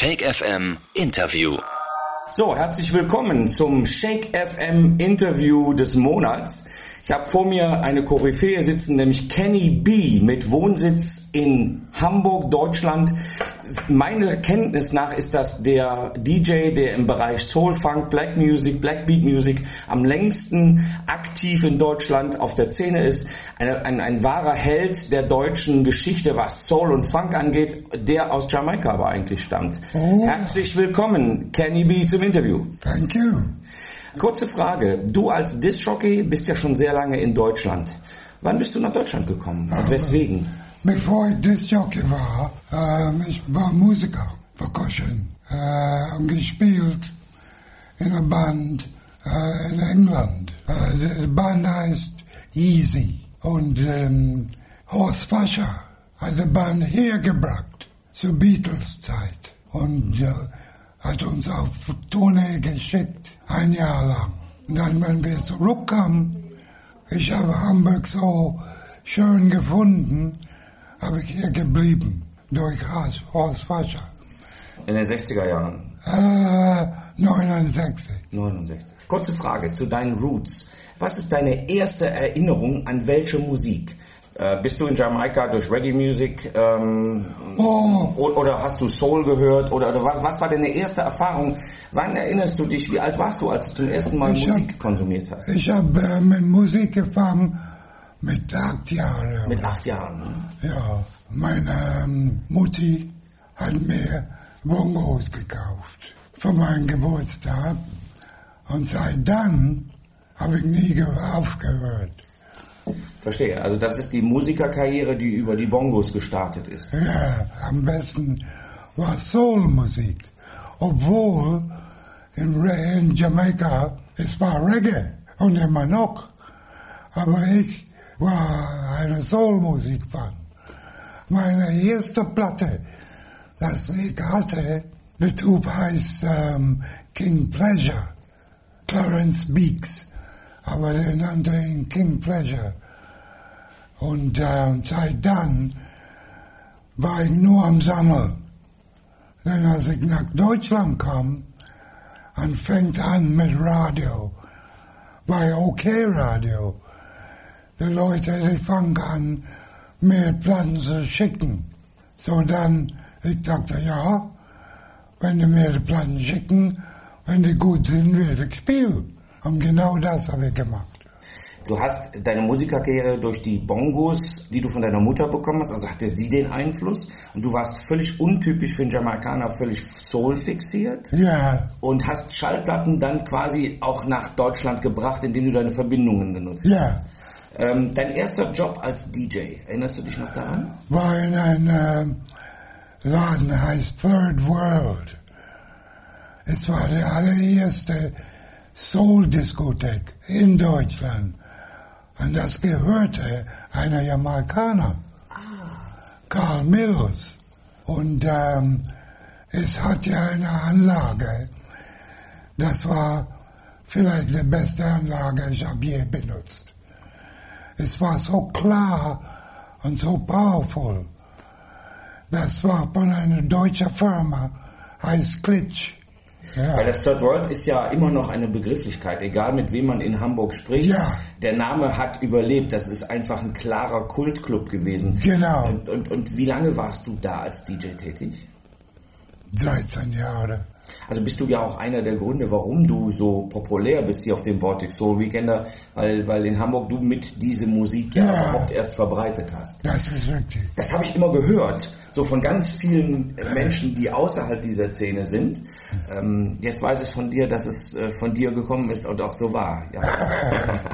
Shake FM Interview. So, herzlich willkommen zum Shake FM Interview des Monats. Ich habe vor mir eine Koryphäe sitzen, nämlich Kenny B mit Wohnsitz in Hamburg, Deutschland. Meiner Kenntnis nach ist das der DJ, der im Bereich Soul, Funk, Black Music, Black Beat Music am längsten aktiv in Deutschland auf der Szene ist. Eine, ein, ein wahrer Held der deutschen Geschichte, was Soul und Funk angeht, der aus Jamaika aber eigentlich stammt. Oh. Herzlich willkommen, Kenny B, zum Interview. Thank you. Kurze Frage. Du als Disc-Jockey bist ja schon sehr lange in Deutschland. Wann bist du nach Deutschland gekommen und weswegen? Bevor ich Disc-Jockey war, ähm, ich war Musiker, Percussion, äh, und gespielt in einer Band äh, in England. Äh, die Band heißt Easy. Und ähm, Horst Fascher hat die Band hergebracht zur Beatles-Zeit und äh, hat uns auf Tournee geschickt, ein Jahr lang. Und dann, wenn wir zurückkamen, ich habe Hamburg so schön gefunden, habe ich hier geblieben, durch Horst- Fascher. In den 60er Jahren, Äh, 69. 69. Kurze Frage zu deinen Roots. Was ist deine erste Erinnerung an welche Musik? Äh, bist du in Jamaika durch Reggae Music ähm, Oh, oder hast du Soul gehört oder, oder was, was war deine erste Erfahrung? Wann erinnerst du dich? Wie alt warst du, als du zum ersten Mal Ich Musik hab- konsumiert hast? ich habe äh, mit Musik gefangen mit acht Jahren. Mit acht Jahren. ne? Ja, meine ähm, Mutti hat mir Bongos gekauft für meinen Geburtstag. Und seit dann habe ich nie ge- aufgehört. Verstehe. Also das ist die Musikerkarriere, die über die Bongos gestartet ist. Ja, am besten war Soulmusik. Obwohl in, in Jamaika es war Reggae und immer noch. Aber ich war eine Soulmusik-Fan. Meine erste Platte, das ich hatte, der Typ heißt ähm, King Pleasure, Clarence Beeks. Aber der nannte ihn King Pleasure. Und ähm, seit dann war ich nur am Sammeln. Denn als ich nach Deutschland kam und fängt an mit Radio, bei OK Radio, die Leute, die fangen an, mir Platten zu schicken. So dann, ich dachte, ja, wenn die mir die Platten schicken, wenn die gut sind, werde ich spielen. Und genau das habe ich gemacht. Du hast deine Musikerkarriere durch die Bongos, die du von deiner Mutter bekommen hast, also hatte sie den Einfluss und du warst völlig untypisch für einen Jamaikaner, völlig Soul fixiert Ja, und hast Schallplatten dann quasi auch nach Deutschland gebracht, indem du deine Verbindungen genutzt hast. ja. Ähm, dein erster Job als DJ, erinnerst du dich noch daran? war in einem äh, Laden, heißt Third World. Es war die allererste Soul-Diskothek in Deutschland. Und das gehörte einer Jamaikaner, Carl Mills. Und ähm, es hatte eine Anlage, das war vielleicht die beste Anlage, ich habe je benutzt. Es war so klar und so powerful. Das war von einer deutschen Firma, heißt Klitsch. Weil Ja, das Third World ist ja immer noch eine Begrifflichkeit, egal mit wem man in Hamburg spricht. Ja. Der Name hat überlebt, das ist einfach ein klarer Kultclub gewesen. Genau. Und, und, und wie lange warst du da als DJ tätig? 13 Jahre. Also bist du ja auch einer der Gründe, warum du so populär bist hier auf dem Baltic Soul Weekender, weil, weil in Hamburg du mit diese Musik ja, Ja. überhaupt erst verbreitet hast. Das ist richtig. Das habe ich immer gehört, so von ganz vielen äh, Menschen, die außerhalb dieser Szene sind. Ähm, jetzt weiß ich von dir, dass es äh, von dir gekommen ist und auch so war. Ja.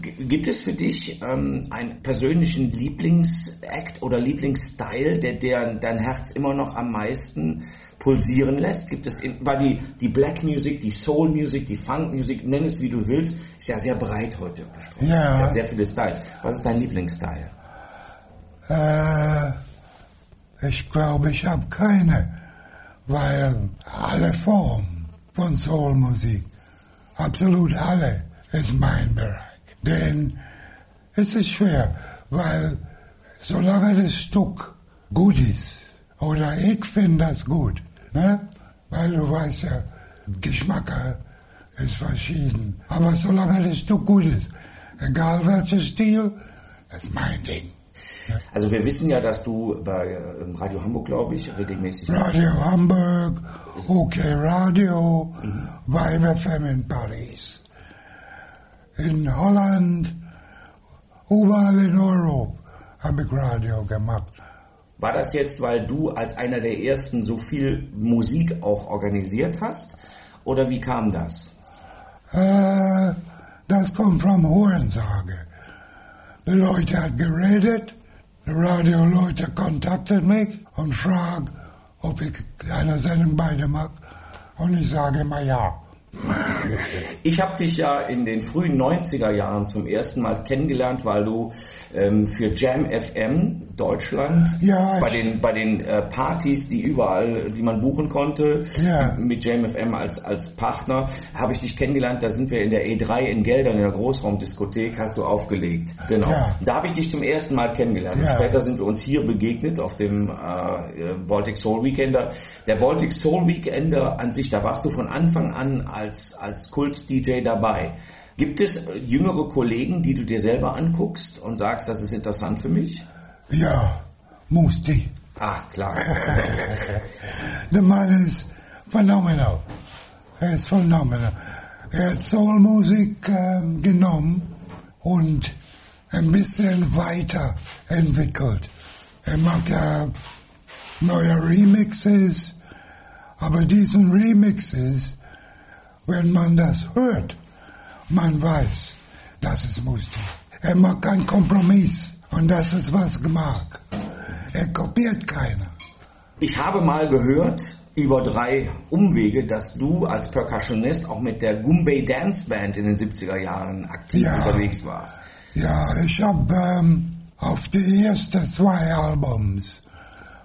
Gibt es für dich ähm, einen persönlichen Lieblingsakt oder Lieblingsstyle, der, der dein Herz immer noch am meisten pulsieren lässt? Gibt es, in, weil die, die Black Music, die Soul Music, die Funk Music, nenn es wie du willst, ist ja sehr breit heute gestreut. Ja. Hat sehr viele Styles. Was ist dein Lieblingsstyle? Äh, ich glaube, ich habe keine, weil alle Formen von Soulmusik, absolut alle, ist mein Bereich. Denn es ist schwer, weil solange das Stück gut ist, oder ich finde das gut, Ne? Weil du weißt ja, Geschmack äh, ist verschieden. Aber solange das Stück gut ist, egal welcher Stil, das ist mein Ding. Also wir wissen ja, dass du bei äh, Radio Hamburg, glaube ich, regelmäßig... Radio Hamburg, OK Radio, mhm. Vibe FM in Paris, in Holland, überall in Europa habe ich Radio gemacht. War das jetzt, weil du als einer der ersten so viel Musik auch organisiert hast? Oder wie kam das? Äh, das kommt vom Hurensage. Die Leute hat geredet, die Radioleute kontaktet mich und fragt, ob ich eine Sendung beide mag. Und ich sage immer ja. Ich habe dich ja in den frühen 90er Jahren zum ersten Mal kennengelernt, weil du ähm, für Jam FM Deutschland ja, bei den, bei den äh, Partys, die überall, die man buchen konnte, ja. mit Jam FM als, als Partner, habe ich dich kennengelernt. Da sind wir in der E3 in Geldern, in der Großraumdiskothek, hast du aufgelegt. Genau. Ja. Da habe ich dich zum ersten Mal kennengelernt. Später sind wir uns hier begegnet auf dem äh, Baltic Soul Weekender. Der Baltic Soul Weekender an sich, da warst du von Anfang an als, als Kult-DJ dabei. Gibt es jüngere Kollegen, die du dir selber anguckst und sagst, das ist interessant für mich? Ja, Musti. Ah, klar. Der Mann ist phänomenal. Er ist phänomenal. Er hat Soulmusik ähm, genommen und ein bisschen weiterentwickelt. Er macht ja neue Remixes, aber diesen Remixes, wenn man das hört, man weiß, das ist Musti. Er macht keinen Kompromiss und das ist was gemacht. Er kopiert keiner. Ich habe mal gehört über drei Umwege, dass du als Percussionist auch mit der Gumbay Dance Band in den 70er Jahren aktiv Ja. unterwegs warst. Ja, ich habe ähm, auf die ersten zwei Albums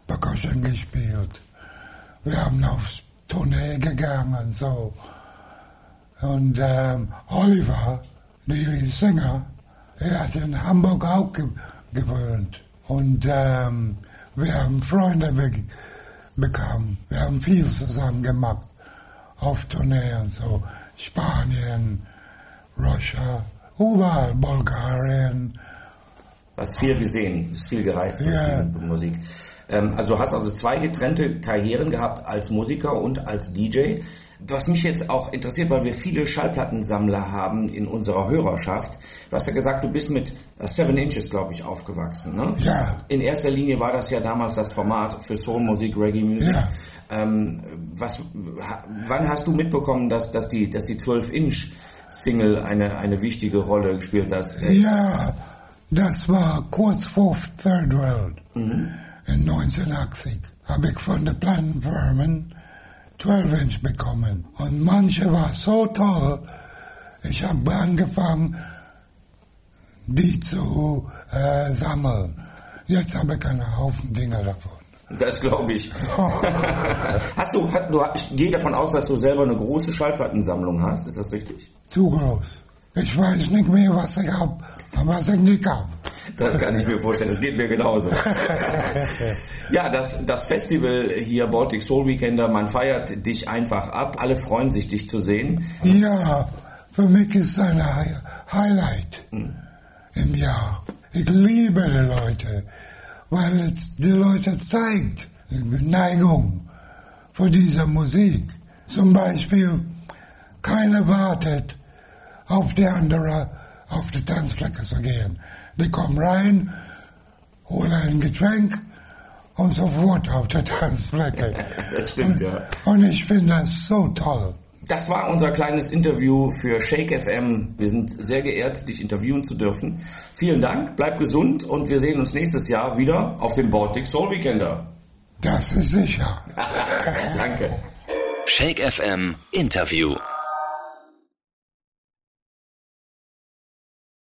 Percussion gespielt. Wir haben auf Tournee gegangen so. Und ähm, Oliver, die Sänger, er hat in Hamburg auch ge gewohnt. Und ähm, wir haben Freunde be bekommen. Wir haben viel zusammen gemacht. Auf Tournee und so. Spanien, Russia, überall, Bulgarien. Hast viel gesehen, bist viel gereist mit Ja. mit Musik. Ähm, also hast also zwei getrennte Karrieren gehabt als Musiker und als DJ. Was mich jetzt auch interessiert, weil wir viele Schallplattensammler haben in unserer Hörerschaft. Du hast ja gesagt, du bist mit äh, Seven Inches, glaube ich, aufgewachsen. Ne? Ja. In erster Linie war das ja damals das Format für Soulmusik, Reggae Music. Ja. Ähm, was, wann hast du mitbekommen, dass, dass die, dass die 12-Inch-Single eine, eine wichtige Rolle gespielt hat? Ja, das war kurz vor Third World. In 1980 habe ich von den Plattenfirmen 12 Inch bekommen. Und manche war so toll, ich habe angefangen, die zu äh, sammeln. Jetzt habe ich einen Haufen Dinger davon. Das glaube ich. hast du, hat, du, ich gehe davon aus, dass du selber eine große Schallplattensammlung hast. Ist das richtig? Zu groß. Ich weiß nicht mehr, was ich habe, was ich nicht habe. Das kann ich mir vorstellen. Das geht mir genauso. ja, das, das Festival hier, Baltic Soul Weekender, man feiert dich einfach ab. Alle freuen sich, dich zu sehen. Ja, für mich ist es ein Hi- Highlight im Jahr. Ich liebe die Leute, weil es die Leute zeigt Neigung für diese Musik. Zum Beispiel, keiner wartet auf die andere auf die Tanzfläche zu gehen. Die kommen rein, holen ein Getränk und sofort auf der Tanzfläche. Das stimmt, ja. Und ich finde das so toll. Das war unser kleines Interview für Shake FM. Wir sind sehr geehrt, dich interviewen zu dürfen. Vielen Dank, bleib gesund und wir sehen uns nächstes Jahr wieder auf dem Baltic Soul Weekender. Das ist sicher. Danke. Shake FM Interview.